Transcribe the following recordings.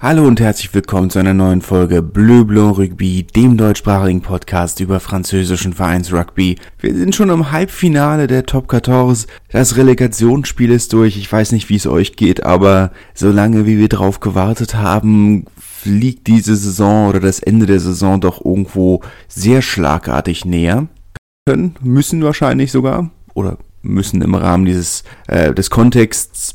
Hallo und herzlich willkommen zu einer neuen Folge Bleu Blanc Rugby, dem deutschsprachigen Podcast über französischen Vereinsrugby. Wir sind schon im Halbfinale der Top 14. Das Relegationsspiel ist durch. Ich weiß nicht, wie es euch geht, aber solange wie wir drauf gewartet haben, fliegt diese Saison oder das Ende der Saison doch irgendwo sehr schlagartig näher. Können, müssen wahrscheinlich sogar oder müssen im Rahmen dieses äh, des Kontexts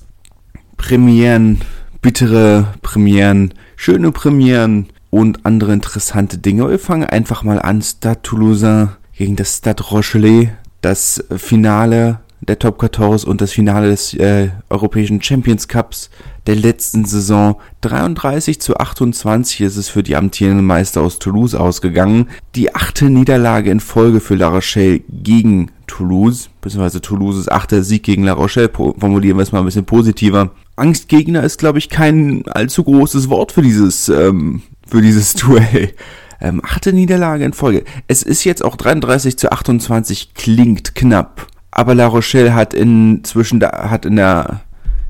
Premieren bittere Premieren, schöne Premieren und andere interessante Dinge. Wir fangen einfach mal an. Stade Toulousain gegen das Stade Rochelet. Das Finale der Top 14 und das Finale des äh, Europäischen Champions Cups der letzten Saison. 33 zu 28 ist es für die amtierenden Meister aus Toulouse ausgegangen. Die achte Niederlage in Folge für La Rochelle gegen Toulouse, beziehungsweise Toulouses achter Sieg gegen La Rochelle, formulieren wir es mal ein bisschen positiver. Angstgegner ist, glaube ich, kein allzu großes Wort für dieses, ähm, für dieses Duell. Ähm, achte Niederlage in Folge. Es ist jetzt auch 33 zu 28, klingt knapp. Aber La Rochelle hat inzwischen, hat in der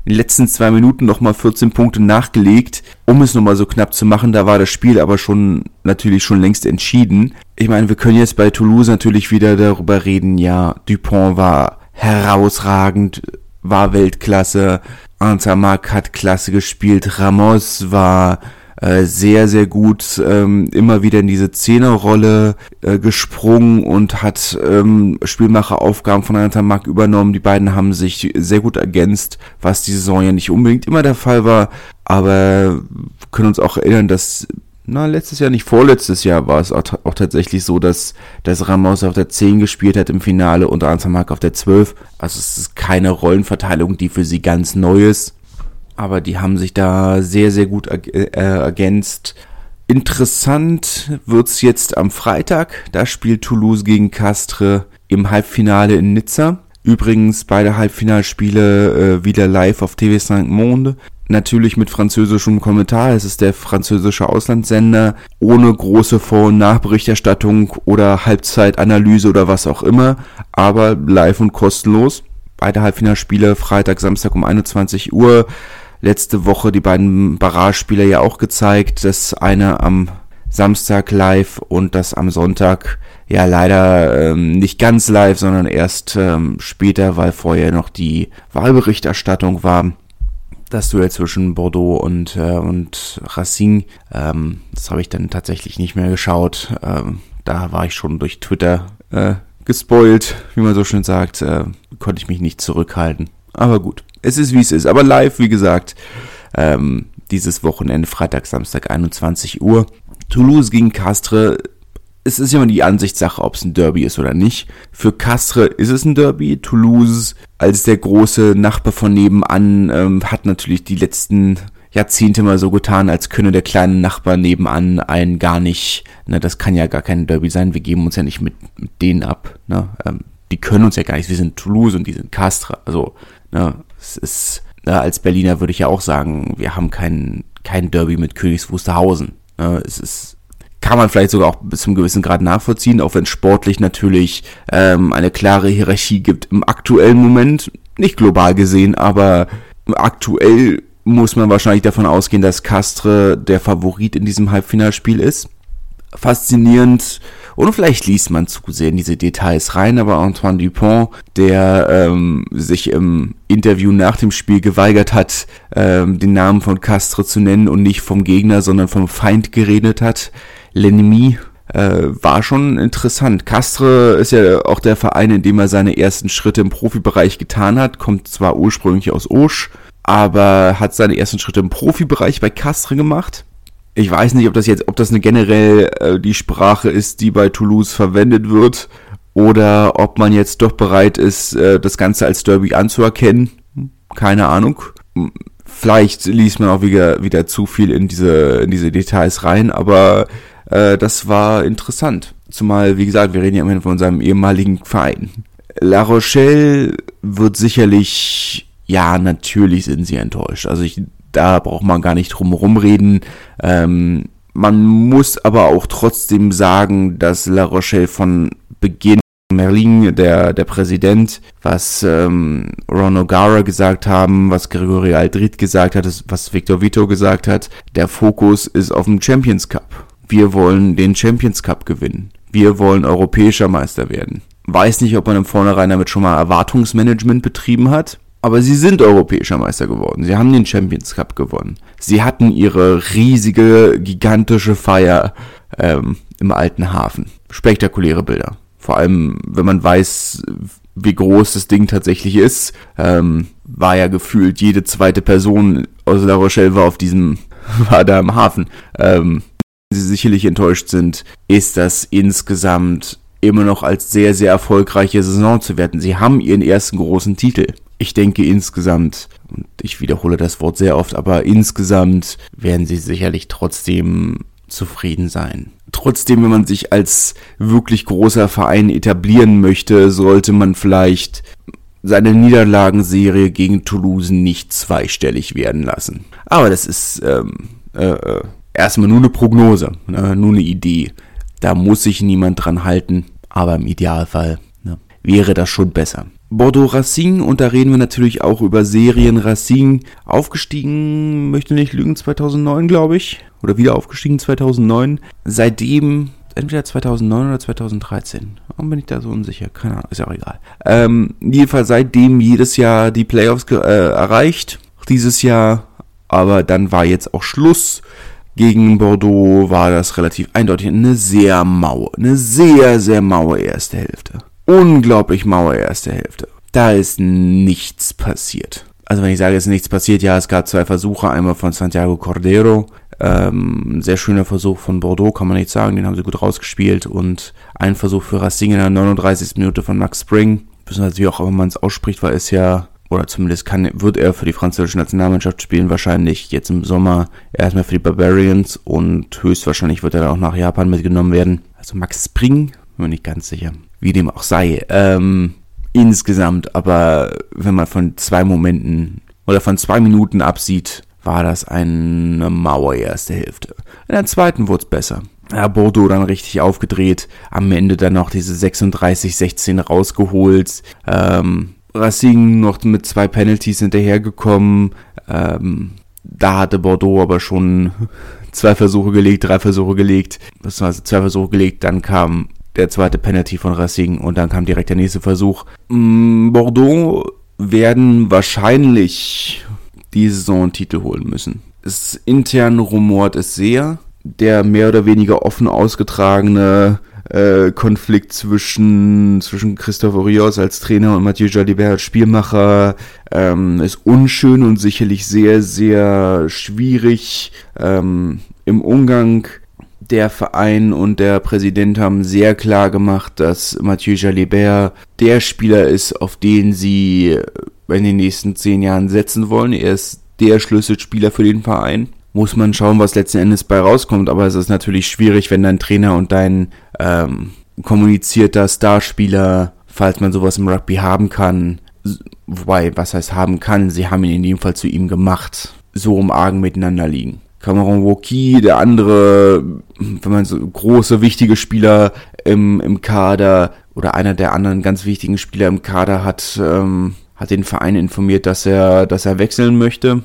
in den letzten zwei Minuten nochmal 14 Punkte nachgelegt, um es nochmal so knapp zu machen. Da war das Spiel aber schon natürlich schon längst entschieden. Ich meine, wir können jetzt bei Toulouse natürlich wieder darüber reden, ja, Dupont war herausragend, war Weltklasse, Antamak hat klasse gespielt. Ramos war äh, sehr, sehr gut ähm, immer wieder in diese Zehnerrolle äh, gesprungen und hat ähm, Spielmacheraufgaben von Antamak übernommen. Die beiden haben sich sehr gut ergänzt, was die Saison ja nicht unbedingt immer der Fall war. Aber können uns auch erinnern, dass na, letztes Jahr nicht, vorletztes Jahr war es auch, auch, tatsächlich so, dass, dass Ramos auf der 10 gespielt hat im Finale und Ansamak auf der 12. Also es ist keine Rollenverteilung, die für sie ganz neu ist. Aber die haben sich da sehr, sehr gut äh, ergänzt. Interessant wird's jetzt am Freitag. Da spielt Toulouse gegen Castres im Halbfinale in Nizza. Übrigens beide Halbfinalspiele äh, wieder live auf TV5 Monde natürlich mit französischem Kommentar. Es ist der französische Auslandssender ohne große Vor- und Nachberichterstattung oder Halbzeitanalyse oder was auch immer, aber live und kostenlos. Beide Halbfinalspiele Freitag, Samstag um 21 Uhr. Letzte Woche die beiden Barrage-Spiele ja auch gezeigt. Das eine am Samstag live und das am Sonntag ja leider ähm, nicht ganz live, sondern erst ähm, später, weil vorher noch die Wahlberichterstattung war das Duell zwischen Bordeaux und, äh, und Racing. Ähm, das habe ich dann tatsächlich nicht mehr geschaut. Ähm, da war ich schon durch Twitter äh, gespoilt, wie man so schön sagt. Äh, konnte ich mich nicht zurückhalten. Aber gut, es ist wie es ist. Aber live, wie gesagt, ähm, dieses Wochenende, Freitag, Samstag, 21 Uhr. Toulouse gegen Castres es ist immer die Ansichtssache, ob es ein Derby ist oder nicht. Für Castres ist es ein Derby. Toulouse als der große Nachbar von nebenan ähm, hat natürlich die letzten Jahrzehnte mal so getan, als könne der kleine Nachbar nebenan einen gar nicht, ne, das kann ja gar kein Derby sein, wir geben uns ja nicht mit, mit denen ab, ne, ähm, die können uns ja gar nicht, wir sind Toulouse und die sind Castres, also, ne, es ist, ne, als Berliner würde ich ja auch sagen, wir haben kein, kein Derby mit Königs Wusterhausen, ne, es ist, kann man vielleicht sogar auch bis zum gewissen Grad nachvollziehen, auch wenn sportlich natürlich ähm, eine klare Hierarchie gibt im aktuellen Moment, nicht global gesehen, aber aktuell muss man wahrscheinlich davon ausgehen, dass Castre der Favorit in diesem Halbfinalspiel ist. Faszinierend und vielleicht liest man zu sehr in diese Details rein, aber Antoine Dupont, der ähm, sich im Interview nach dem Spiel geweigert hat, ähm, den Namen von Castre zu nennen und nicht vom Gegner, sondern vom Feind geredet hat, L'Ennemi äh, war schon interessant. Castre ist ja auch der Verein, in dem er seine ersten Schritte im Profibereich getan hat, kommt zwar ursprünglich aus Osch, aber hat seine ersten Schritte im Profibereich bei Castre gemacht. Ich weiß nicht, ob das jetzt, ob das eine generell äh, die Sprache ist, die bei Toulouse verwendet wird, oder ob man jetzt doch bereit ist, äh, das Ganze als Derby anzuerkennen. Keine Ahnung. Vielleicht liest man auch wieder, wieder zu viel in diese, in diese Details rein, aber äh, das war interessant. Zumal, wie gesagt, wir reden ja immerhin von seinem ehemaligen Verein. La Rochelle wird sicherlich, ja, natürlich sind sie enttäuscht. Also ich, da braucht man gar nicht drum herum reden. Ähm, man muss aber auch trotzdem sagen, dass La Rochelle von Beginn Merlin, der, der Präsident, was ähm, Ron O'Gara gesagt haben, was Gregory Aldrit gesagt hat, was Victor Vito gesagt hat. Der Fokus ist auf dem Champions Cup. Wir wollen den Champions Cup gewinnen. Wir wollen europäischer Meister werden. Weiß nicht, ob man im Vornherein damit schon mal Erwartungsmanagement betrieben hat. Aber sie sind europäischer Meister geworden. Sie haben den Champions Cup gewonnen. Sie hatten ihre riesige, gigantische Feier ähm, im alten Hafen. Spektakuläre Bilder. Vor allem, wenn man weiß, wie groß das Ding tatsächlich ist, ähm, war ja gefühlt jede zweite Person aus La Rochelle war auf diesem, war da im Hafen. Ähm, Sie sicherlich enttäuscht sind, ist das insgesamt immer noch als sehr, sehr erfolgreiche Saison zu werten. Sie haben ihren ersten großen Titel. Ich denke insgesamt, und ich wiederhole das Wort sehr oft, aber insgesamt werden sie sicherlich trotzdem zufrieden sein. Trotzdem, wenn man sich als wirklich großer Verein etablieren möchte, sollte man vielleicht seine Niederlagenserie gegen Toulouse nicht zweistellig werden lassen. Aber das ist ähm, äh, äh erstmal nur eine Prognose, ne, nur eine Idee. Da muss sich niemand dran halten, aber im Idealfall ne, wäre das schon besser. Bordeaux Racing und da reden wir natürlich auch über Serien Racing. Aufgestiegen, möchte nicht lügen, 2009 glaube ich. Oder wieder aufgestiegen 2009. Seitdem, entweder 2009 oder 2013. Warum bin ich da so unsicher? Keine Ahnung, ist ja auch egal. Ähm, jedenfalls seitdem jedes Jahr die Playoffs äh, erreicht. Dieses Jahr, aber dann war jetzt auch Schluss. Gegen Bordeaux war das relativ eindeutig eine sehr maue, eine sehr, sehr maue erste Hälfte unglaublich maue erste Hälfte. Da ist nichts passiert. Also wenn ich sage, es ist nichts passiert, ja, es gab zwei Versuche, einmal von Santiago Cordero, ähm, sehr schöner Versuch von Bordeaux, kann man nicht sagen, den haben sie gut rausgespielt und ein Versuch für Racing in der 39. Minute von Max Spring, beziehungsweise wie auch immer man es ausspricht, weil es ja, oder zumindest kann, wird er für die französische Nationalmannschaft spielen, wahrscheinlich jetzt im Sommer erstmal für die Barbarians und höchstwahrscheinlich wird er dann auch nach Japan mitgenommen werden. Also Max Spring, bin mir nicht ganz sicher wie dem auch sei. Ähm, insgesamt, aber wenn man von zwei Momenten oder von zwei Minuten absieht, war das eine Mauer erste Hälfte. In der zweiten wurde es besser. Ja, Bordeaux dann richtig aufgedreht, am Ende dann noch diese 36-16 rausgeholt. Ähm, Racing noch mit zwei Penalties hinterhergekommen. Ähm, da hatte Bordeaux aber schon zwei Versuche gelegt, drei Versuche gelegt, beziehungsweise zwei Versuche gelegt, dann kam der zweite Penalty von Racing und dann kam direkt der nächste Versuch. Mm, Bordeaux werden wahrscheinlich die Saison Titel holen müssen. Es intern rumort es sehr. Der mehr oder weniger offen ausgetragene äh, Konflikt zwischen, zwischen Christophe Rios als Trainer und Mathieu Jalibert als Spielmacher ähm, ist unschön und sicherlich sehr, sehr schwierig ähm, im Umgang der Verein und der Präsident haben sehr klar gemacht, dass Mathieu Jalibert der Spieler ist, auf den sie in den nächsten zehn Jahren setzen wollen. Er ist der Schlüsselspieler für den Verein. Muss man schauen, was letzten Endes bei rauskommt, aber es ist natürlich schwierig, wenn dein Trainer und dein ähm, kommunizierter Starspieler, falls man sowas im Rugby haben kann, wobei, was heißt haben kann, sie haben ihn in dem Fall zu ihm gemacht, so um Argen miteinander liegen. Cameron Woki, der andere, wenn man so große, wichtige Spieler im, im Kader oder einer der anderen ganz wichtigen Spieler im Kader hat, ähm, hat den Verein informiert, dass er, dass er wechseln möchte.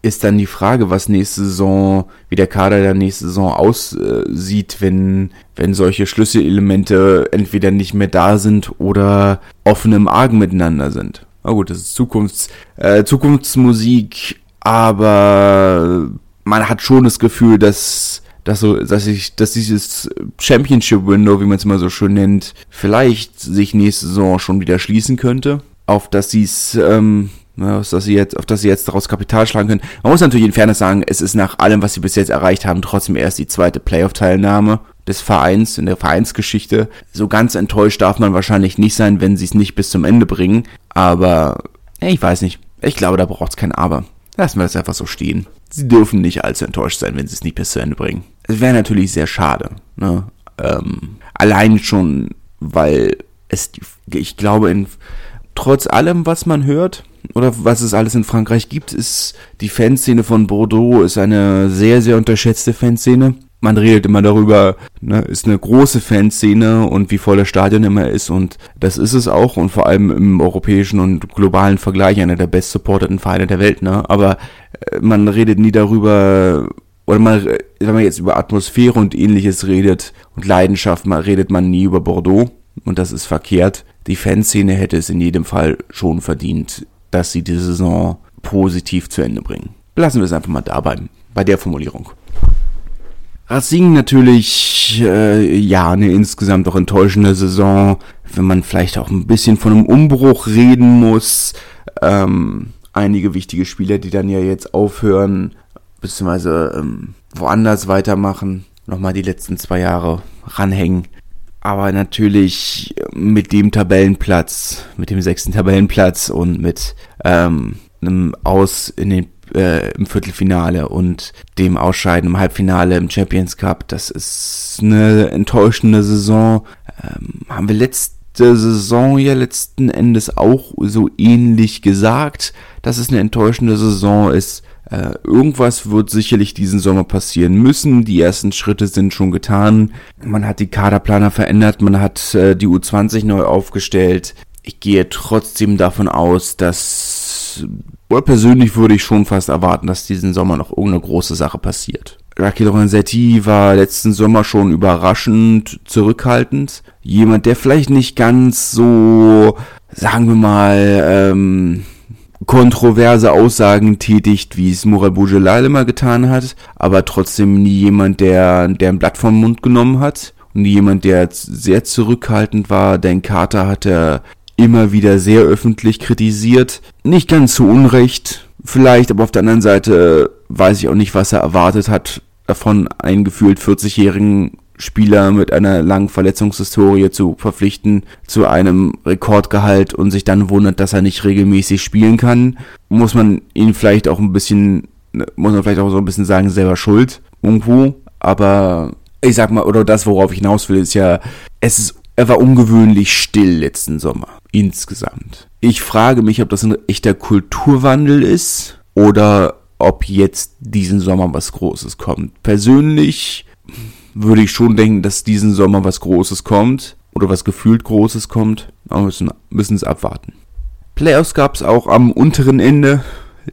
Ist dann die Frage, was nächste Saison, wie der Kader der nächste Saison aussieht, wenn, wenn solche Schlüsselelemente entweder nicht mehr da sind oder offen im Argen miteinander sind. Na gut, das ist Zukunfts, äh, Zukunftsmusik, aber man hat schon das Gefühl, dass dass so, dass ich, dass dieses Championship Window, wie man es immer so schön nennt, vielleicht sich nächste Saison schon wieder schließen könnte, auf dass sie es, ähm, auf dass sie jetzt, auf dass sie jetzt daraus Kapital schlagen können. Man muss natürlich in Fairness sagen, es ist nach allem, was sie bis jetzt erreicht haben, trotzdem erst die zweite Playoff-Teilnahme des Vereins in der Vereinsgeschichte. So ganz enttäuscht darf man wahrscheinlich nicht sein, wenn sie es nicht bis zum Ende bringen. Aber ich weiß nicht. Ich glaube, da braucht es kein Aber. Lassen wir das einfach so stehen sie dürfen nicht allzu enttäuscht sein, wenn sie es nicht bis zu Ende bringen. Es wäre natürlich sehr schade. Ne? Ähm, allein schon, weil es, ich glaube, in, trotz allem, was man hört, oder was es alles in Frankreich gibt, ist die Fanszene von Bordeaux ist eine sehr, sehr unterschätzte Fanszene. man redet immer darüber, ne, ist eine große Fanszene und wie voll das Stadion immer ist und das ist es auch und vor allem im europäischen und globalen Vergleich einer der best supporteten Vereine der Welt, ne? Aber äh, man redet nie darüber, oder man, wenn man jetzt über Atmosphäre und ähnliches redet und Leidenschaft, man redet man nie über Bordeaux und das ist verkehrt. Die Fanszene hätte es in jedem Fall schon verdient, dass sie die Saison positiv zu Ende bringen. Lassen wir es einfach mal dabei, bei der Formulierung. Racing natürlich, äh, ja, eine insgesamt auch enttäuschende Saison, wenn man vielleicht auch ein bisschen von einem Umbruch reden muss. Ähm, einige wichtige Spieler, die dann ja jetzt aufhören, beziehungsweise ähm, woanders weitermachen, nochmal die letzten zwei Jahre ranhängen. Aber natürlich mit dem Tabellenplatz, mit dem sechsten Tabellenplatz und mit ähm, einem Aus in den äh, im Viertelfinale und dem Ausscheiden im Halbfinale im Champions Cup. Das ist eine enttäuschende Saison. Ähm, haben wir letzte Saison ja letzten Endes auch so ähnlich gesagt, dass es eine enttäuschende Saison ist. Äh, irgendwas wird sicherlich diesen Sommer passieren müssen. Die ersten Schritte sind schon getan. Man hat die Kaderplaner verändert, man hat äh, die U20 neu aufgestellt. Ich gehe trotzdem davon aus, dass oder persönlich würde ich schon fast erwarten, dass diesen Sommer noch irgendeine große Sache passiert. Raki Lorenzetti war letzten Sommer schon überraschend zurückhaltend. Jemand, der vielleicht nicht ganz so, sagen wir mal, ähm, kontroverse Aussagen tätigt, wie es Murat Bourgelal immer getan hat, aber trotzdem nie jemand, der, der ein Blatt vom Mund genommen hat und nie jemand, der sehr zurückhaltend war. Dan Carter hatte immer wieder sehr öffentlich kritisiert. Nicht ganz zu Unrecht, vielleicht, aber auf der anderen Seite weiß ich auch nicht, was er erwartet hat, davon einen gefühlt 40-jährigen Spieler mit einer langen Verletzungshistorie zu verpflichten zu einem Rekordgehalt und sich dann wundert, dass er nicht regelmäßig spielen kann, muss man ihn vielleicht auch ein bisschen, muss man vielleicht auch so ein bisschen sagen, selber schuld irgendwo. Aber ich sag mal, oder das, worauf ich hinaus will, ist ja, es ist, er war ungewöhnlich still letzten Sommer insgesamt. Ich frage mich, ob das ein echter Kulturwandel ist oder ob jetzt diesen Sommer was Großes kommt. Persönlich würde ich schon denken, dass diesen Sommer was Großes kommt oder was gefühlt Großes kommt, aber wir müssen, es abwarten. Playoffs gab es auch am unteren Ende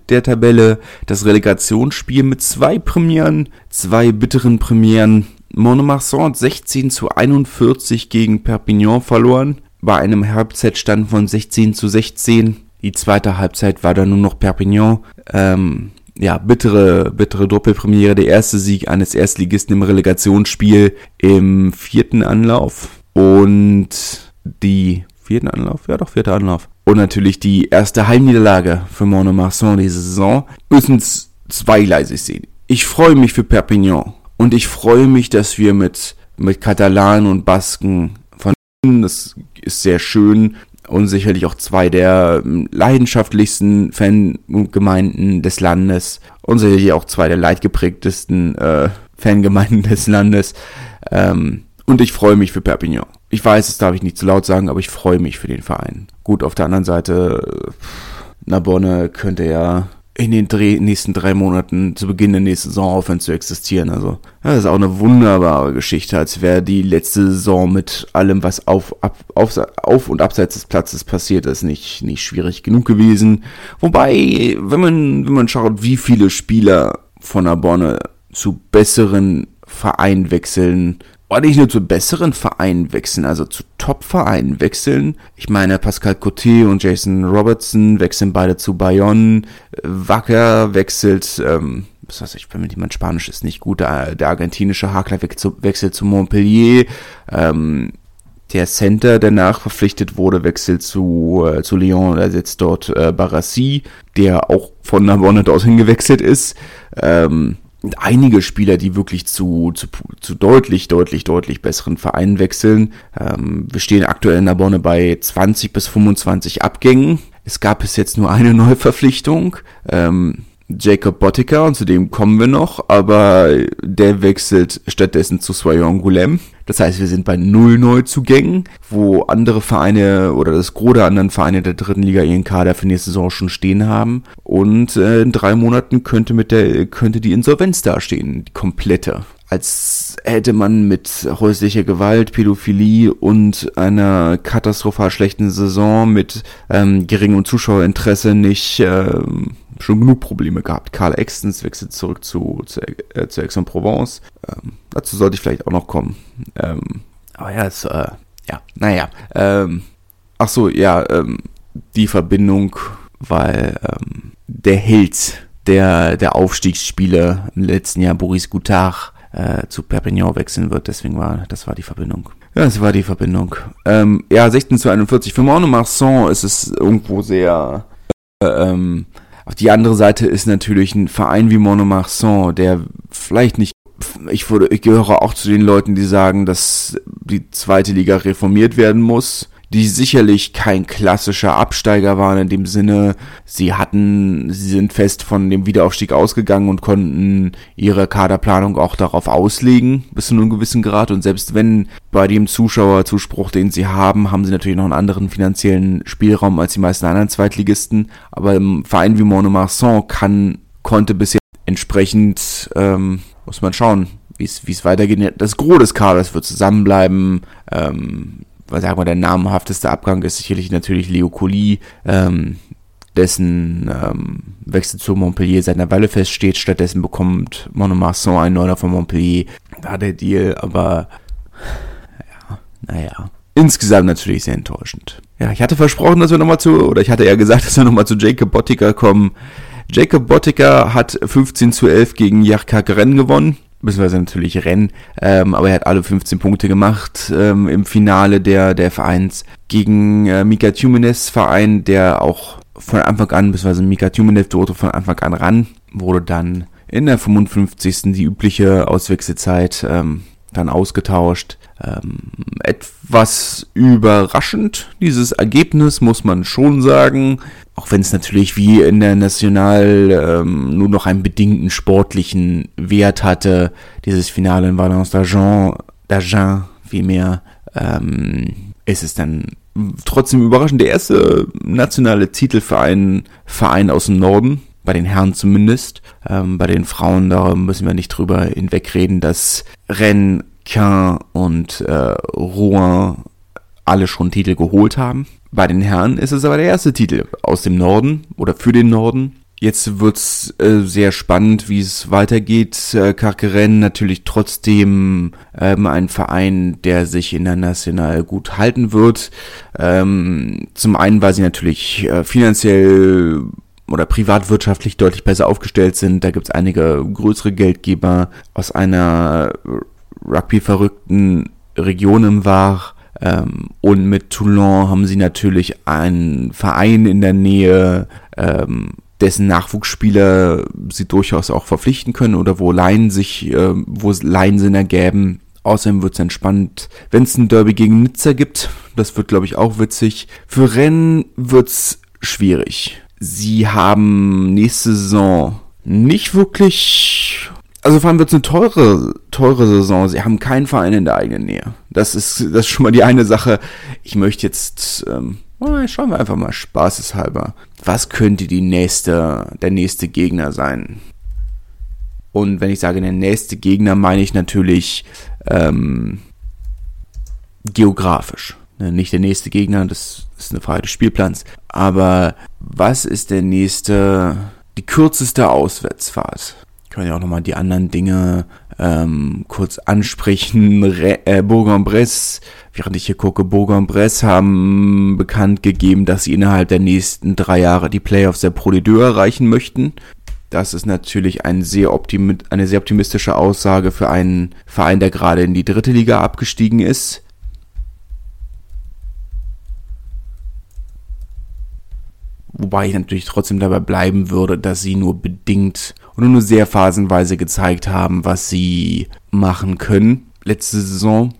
der Tabelle das Relegationsspiel mit zwei Premieren, zwei bitteren Premieren. Monomarsan hat 16 zu 41 gegen Perpignan verloren bei einem Halbzeitstand von 16 zu 16. Die zweite Halbzeit war dann nur noch Perpignan. Ähm, ja, bittere, bittere Doppelpremiere. Der erste Sieg eines Erstligisten im Relegationsspiel im vierten Anlauf. Und die vierten Anlauf? Ja, doch, vierter Anlauf. Und natürlich die erste Heimniederlage für Monomarsan diese Saison. Müssen es zweigleisig sehen. Ich freue mich für Perpignan. Und ich freue mich, dass wir mit, mit Katalanen und Basken von das ist sehr schön und sicherlich auch zwei der ähm, leidenschaftlichsten Fangemeinden des Landes und sicherlich auch zwei der leidgeprägtesten äh, Fangemeinden des Landes. Ähm, und ich freue mich für Perpignan. Ich weiß, das darf ich nicht zu laut sagen, aber ich freue mich für den Verein. Gut, auf der anderen Seite, Narbonne könnte ja in den drei, nächsten drei Monaten zu Beginn der nächsten Saison aufhören zu existieren. Also das ist auch eine wunderbare Geschichte, als wäre die letzte Saison mit allem, was auf, ab, auf, auf und abseits des Platzes passiert ist, nicht, nicht schwierig genug gewesen. Wobei, wenn man, wenn man schaut, wie viele Spieler von Narbonne zu besseren Vereinen wechseln, oder nicht nur zu besseren Vereinen wechseln, also zu Top-Vereinen wechseln. Ich meine, Pascal Coté und Jason Robertson wechseln beide zu Bayonne. Wacker wechselt, ähm, was weiß ich, wenn jemand Spanisch ist, nicht gut. Der, der argentinische Hakler wechselt zu Montpellier. Ähm, der Center, der nachverpflichtet wurde, wechselt zu, äh, zu Lyon, da sitzt dort äh, Barassi, der auch von Narbonne dorthin gewechselt ist. Ähm, einige Spieler, die wirklich zu, zu, zu deutlich, deutlich, deutlich besseren Vereinen wechseln. Ähm, wir stehen aktuell in der Bonne bei 20 bis 25 Abgängen. Es gab bis jetzt nur eine Neuverpflichtung. Ähm, Jacob Bottiker, und zu dem kommen wir noch, aber der wechselt stattdessen zu Soyon Goulem. Das heißt, wir sind bei null Neuzugängen, wo andere Vereine oder das Gros der anderen Vereine der dritten Liga ihren Kader für nächste Saison schon stehen haben. Und äh, in drei Monaten könnte mit der könnte die Insolvenz dastehen, die komplette. als hätte man mit häuslicher Gewalt, Pädophilie und einer katastrophal schlechten Saison mit ähm, geringem Zuschauerinteresse nicht ähm, schon genug Probleme gehabt. Karl Extens wechselt zurück zu, zu, äh, zu Aix-en-Provence. Ähm, dazu sollte ich vielleicht auch noch kommen. Ähm, aber ja, es, äh, ja, naja. Ähm, ach so, ja, ähm, die Verbindung, weil ähm, der Held der, der Aufstiegsspiele im letzten Jahr, Boris Goutard, äh, zu Perpignan wechseln wird. Deswegen war, das war die Verbindung. Ja, das war die Verbindung. Ähm, ja, 16 zu 41. Für Monomarsan ist es irgendwo sehr, äh, ähm, auf die andere Seite ist natürlich ein Verein wie Monomarsan, der vielleicht nicht ich, wurde, ich gehöre auch zu den Leuten, die sagen, dass die zweite Liga reformiert werden muss die sicherlich kein klassischer Absteiger waren in dem Sinne, sie hatten, sie sind fest von dem Wiederaufstieg ausgegangen und konnten ihre Kaderplanung auch darauf auslegen, bis zu einem gewissen Grad. Und selbst wenn bei dem Zuschauerzuspruch, den sie haben, haben sie natürlich noch einen anderen finanziellen Spielraum als die meisten anderen Zweitligisten. Aber im Verein wie Monomarsan kann, konnte bisher entsprechend, ähm, muss man schauen, wie es weitergeht. Das Gros des Kaders wird zusammenbleiben. Ähm, sagen wir, der namhafteste Abgang ist sicherlich natürlich Leo Colli, ähm, dessen ähm, Wechsel zu Montpellier seit einer Weile feststeht. Stattdessen bekommt Monomarsan einen Neuner von Montpellier. Da der Deal, aber ja, naja. Insgesamt natürlich sehr enttäuschend. Ja, ich hatte versprochen, dass wir nochmal zu, oder ich hatte eher gesagt, dass wir nochmal zu Jacob Bottiger kommen. Jacob Bottiger hat 15 zu 11 gegen Jarka Gren gewonnen beziehungsweise natürlich Rennen, ähm, aber er hat alle 15 Punkte gemacht ähm, im Finale der, der Vereins gegen äh, Mika Tumenes Verein, der auch von Anfang an, beziehungsweise Mika Tumenes durfte von Anfang an ran, wurde dann in der 55. die übliche Auswechselzeit ähm, dann ausgetauscht. Ähm, etwas überraschend, dieses Ergebnis, muss man schon sagen. Auch wenn es natürlich wie in der National ähm, nur noch einen bedingten sportlichen Wert hatte. Dieses Finale in Valence d'Argent, d'Argent vielmehr, ähm, ist es dann trotzdem überraschend der erste nationale Titel für einen Verein aus dem Norden bei den Herren zumindest. Ähm, bei den Frauen, da müssen wir nicht drüber hinwegreden, dass Rennes, Caen und äh, Rouen alle schon Titel geholt haben. Bei den Herren ist es aber der erste Titel aus dem Norden oder für den Norden. Jetzt wird's äh, sehr spannend, wie es weitergeht. Äh, Carqueren natürlich trotzdem ähm, ein Verein, der sich international gut halten wird. Ähm, zum einen, weil sie natürlich äh, finanziell oder privatwirtschaftlich deutlich besser aufgestellt sind. Da gibt's einige größere Geldgeber aus einer Rugby-verrückten Region im War. Ähm, und mit Toulon haben sie natürlich einen Verein in der Nähe, ähm, dessen Nachwuchsspieler sie durchaus auch verpflichten können oder wo Laien sich, äh, wo Laien Sinn ergäben. Außerdem wird es entspannt, wenn es ein Derby gegen Nizza gibt. Das wird, glaube ich, auch witzig. Für Rennen wird's schwierig. Sie haben nächste Saison nicht wirklich also vor allem wird es eine teure, teure Saison. Sie haben keinen Verein in der eigenen Nähe. Das ist, das ist schon mal die eine Sache. Ich möchte jetzt, ähm, schauen wir einfach mal spaßeshalber. Was könnte die nächste, der nächste Gegner sein? Und wenn ich sage der nächste Gegner, meine ich natürlich ähm, geografisch. Ne, nicht der nächste Gegner, das ist eine Frage des Spielplans. Aber was ist der nächste, die kürzeste Auswärtsfahrt? Können ja auch nochmal die anderen Dinge ähm, kurz ansprechen. Re äh, Bourg-en-Bresse, während ich hier gucke, Bourg-en-Bresse haben bekannt gegeben, dass sie innerhalb der nächsten drei Jahre die Playoffs der Pro D2 erreichen möchten. Das ist natürlich ein sehr eine sehr optimistische Aussage für einen Verein, der gerade in die dritte Liga abgestiegen ist. Wobei ich natürlich trotzdem dabei bleiben würde, dass sie nur bedingt und nur sehr phasenweise gezeigt haben, was sie machen können. Letzte Saison.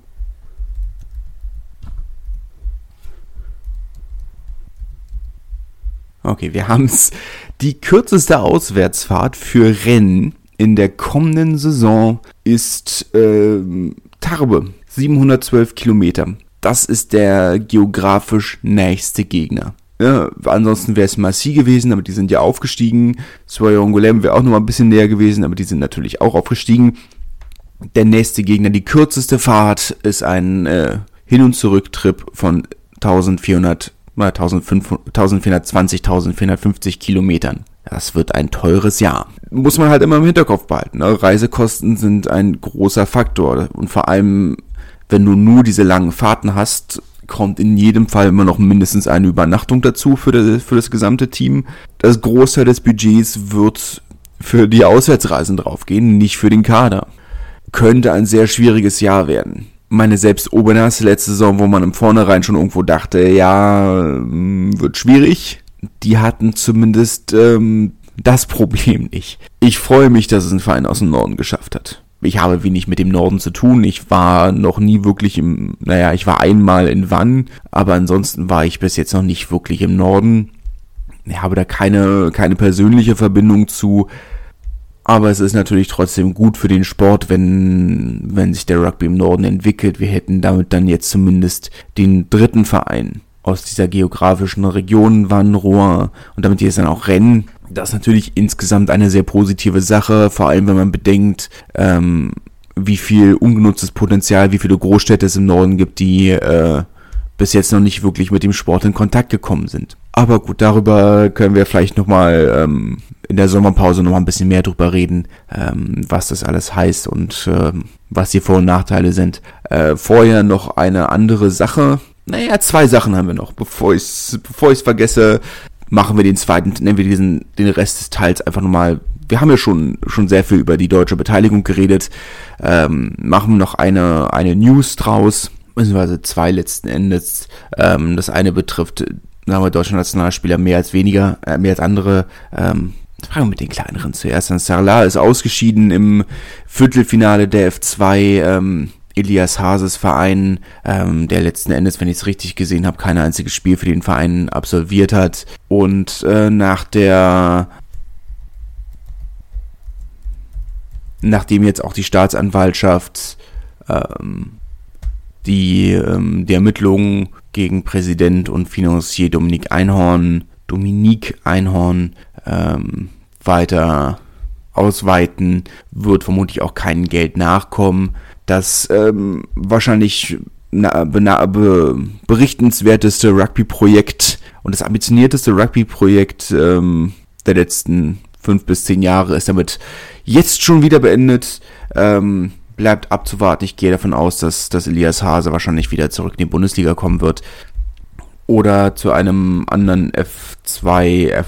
Okay, wir haben es. Die kürzeste Auswärtsfahrt für Rennen in der kommenden Saison ist äh, Tarbe. 712 Kilometer. Das ist der geografisch nächste Gegner. Ja, ansonsten wäre es Massi gewesen, aber die sind ja aufgestiegen. Soyon Golem wäre auch noch mal ein bisschen näher gewesen, aber die sind natürlich auch aufgestiegen. Der nächste Gegner, die kürzeste Fahrt, ist ein äh, Hin- und Zurücktrip von 1400, 1420, 1450 Kilometern. Das wird ein teures Jahr. Muss man halt immer im Hinterkopf behalten. Ne? Reisekosten sind ein großer Faktor. Und vor allem, wenn du nur diese langen Fahrten hast, kommt in jedem Fall immer noch mindestens eine Übernachtung dazu für das, für das gesamte Team. Das Großteil des Budgets wird für die Auswärtsreisen draufgehen, nicht für den Kader. Könnte ein sehr schwieriges Jahr werden. Meine selbst Obernas letzte Saison, wo man im Vornherein schon irgendwo dachte, ja, hm, wird schwierig. Die hatten zumindest ähm, das Problem nicht. Ich freue mich, dass es ein Verein aus dem Norden geschafft hat ich habe wenig mit dem Norden zu tun. Ich war noch nie wirklich im, naja, ich war einmal in Wann, aber ansonsten war ich bis jetzt noch nicht wirklich im Norden. Ich habe da keine, keine persönliche Verbindung zu. Aber es ist natürlich trotzdem gut für den Sport, wenn, wenn sich der Rugby im Norden entwickelt. Wir hätten damit dann jetzt zumindest den dritten Verein aus dieser geografischen Region Wann, Rouen und damit die es dann auch rennen das ist natürlich insgesamt eine sehr positive Sache, vor allem wenn man bedenkt, ähm, wie viel ungenutztes Potenzial, wie viele Großstädte es im Norden gibt, die äh, bis jetzt noch nicht wirklich mit dem Sport in Kontakt gekommen sind. Aber gut, darüber können wir vielleicht nochmal ähm, in der Sommerpause nochmal ein bisschen mehr drüber reden, ähm, was das alles heißt und ähm, was die Vor- und Nachteile sind. Äh, vorher noch eine andere Sache. Naja, zwei Sachen haben wir noch, bevor ich bevor ich's vergesse machen wir den zweiten, nennen wir diesen, den Rest des Teils einfach nochmal. Wir haben ja schon, schon sehr viel über die deutsche Beteiligung geredet. Ähm, machen noch eine, eine News draus, beziehungsweise zwei letzten Endes. Ähm, das eine betrifft, sagen wir, deutsche Nationalspieler mehr als weniger, äh, mehr als andere. Ähm, Fangen wir mit den kleineren zuerst an. Sarla ist ausgeschieden im Viertelfinale der F2. Ähm, Elias Hases Verein, ähm, der letzten Endes, wenn ich es richtig gesehen habe, kein einziges Spiel für den Verein absolviert hat. Und äh, nach der nachdem jetzt auch die Staatsanwaltschaft ähm, die, ähm, die Ermittlungen gegen Präsident und Financier Dominik Einhorn, Dominik Einhorn ähm, weiter ausweiten, wird vermutlich auch kein Geld nachkommen das ähm, wahrscheinlich be, berichtenswerteste Rugby-Projekt und das ambitionierteste Rugby-Projekt ähm, der letzten fünf bis zehn Jahre ist damit jetzt schon wieder beendet. Ähm, bleibt abzuwarten. Ich gehe davon aus, dass, dass Elias Hase wahrscheinlich wieder zurück in die Bundesliga kommen wird. Oder zu einem anderen F2,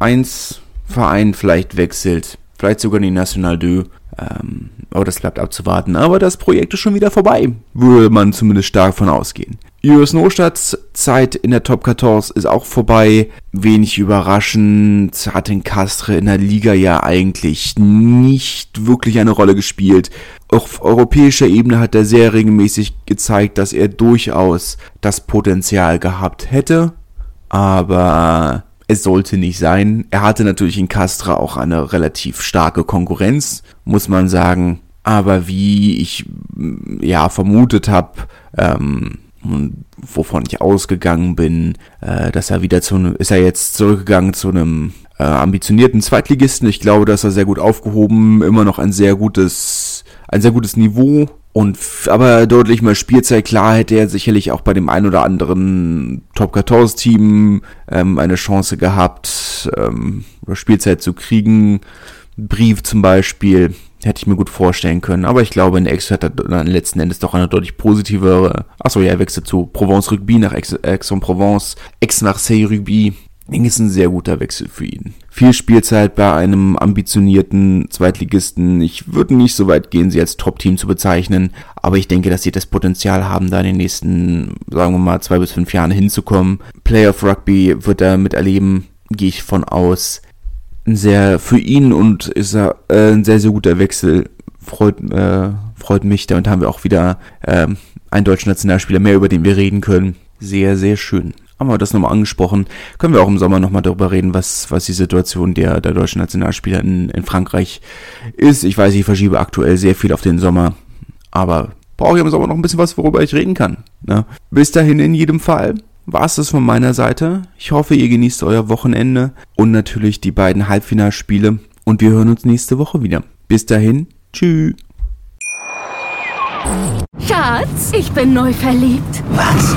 F1 Verein vielleicht wechselt. Vielleicht sogar in die National 2. Ähm, aber das bleibt abzuwarten. Aber das Projekt ist schon wieder vorbei, würde man zumindest stark von ausgehen. Julius Nostadts Zeit in der Top 14 ist auch vorbei. Wenig überraschend hat den Castre in der Liga ja eigentlich nicht wirklich eine Rolle gespielt. Auf europäischer Ebene hat er sehr regelmäßig gezeigt, dass er durchaus das Potenzial gehabt hätte. Aber es sollte nicht sein. Er hatte natürlich in Castra auch eine relativ starke Konkurrenz, muss man sagen. Aber wie ich ja vermutet habe, ähm, wovon ich ausgegangen bin, äh, dass er wieder zu ist er jetzt zurückgegangen zu einem äh, ambitionierten Zweitligisten. Ich glaube, dass er sehr gut aufgehoben, immer noch ein sehr gutes, ein sehr gutes Niveau und aber deutlich mehr Spielzeit, klar hätte er sicherlich auch bei dem ein oder anderen Top 14 Team ähm, eine Chance gehabt, ähm, Spielzeit zu kriegen. Brief zum Beispiel hätte ich mir gut vorstellen können, aber ich glaube, in Aix hat er dann letzten Endes doch eine deutlich positivere. Achso, ja, er wechselt zu Provence Rugby nach Aix-en-Provence, Aix-Marseille Rugby es ist ein sehr guter Wechsel für ihn. Viel Spielzeit bei einem ambitionierten Zweitligisten. Ich würde nicht so weit gehen, sie als Top-Team zu bezeichnen, aber ich denke, dass sie das Potenzial haben, da in den nächsten, sagen wir mal, zwei bis fünf Jahren hinzukommen. Playoff Rugby wird er miterleben, gehe ich von aus. Ein sehr, für ihn und ist er äh, ein sehr, sehr guter Wechsel. Freut, äh, freut mich. Damit haben wir auch wieder äh, einen deutschen Nationalspieler mehr, über den wir reden können. Sehr, sehr schön haben wir das nochmal angesprochen. Können wir auch im Sommer nochmal darüber reden, was, was die Situation der, der deutschen Nationalspieler in, in Frankreich ist. Ich weiß, ich verschiebe aktuell sehr viel auf den Sommer, aber brauche ich im Sommer noch ein bisschen was, worüber ich reden kann. Ne? Bis dahin in jedem Fall war es das von meiner Seite. Ich hoffe, ihr genießt euer Wochenende und natürlich die beiden Halbfinalspiele und wir hören uns nächste Woche wieder. Bis dahin, Tschüss. Schatz, ich bin neu verliebt. Was?